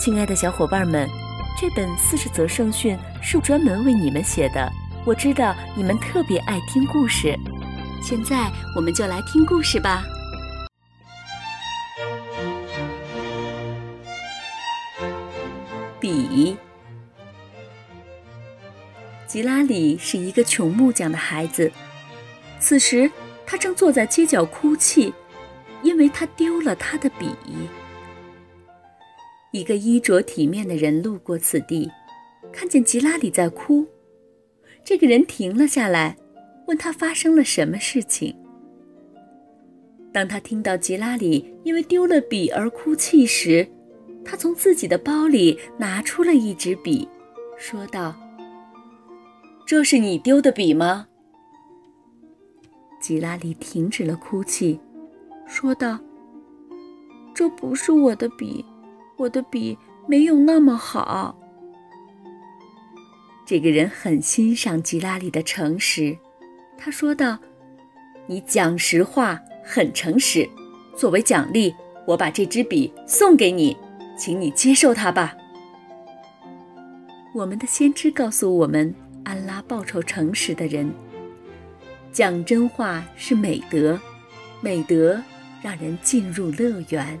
亲爱的小伙伴们，这本四十则圣训是专门为你们写的。我知道你们特别爱听故事，现在我们就来听故事吧。笔，吉拉里是一个穷木匠的孩子，此时他正坐在街角哭泣，因为他丢了他的笔。一个衣着体面的人路过此地，看见吉拉里在哭。这个人停了下来，问他发生了什么事情。当他听到吉拉里因为丢了笔而哭泣时，他从自己的包里拿出了一支笔，说道：“这是你丢的笔吗？”吉拉里停止了哭泣，说道：“这不是我的笔。”我的笔没有那么好。这个人很欣赏吉拉里的诚实，他说道：“你讲实话，很诚实。作为奖励，我把这支笔送给你，请你接受它吧。”我们的先知告诉我们，安拉报酬诚实的人。讲真话是美德，美德让人进入乐园。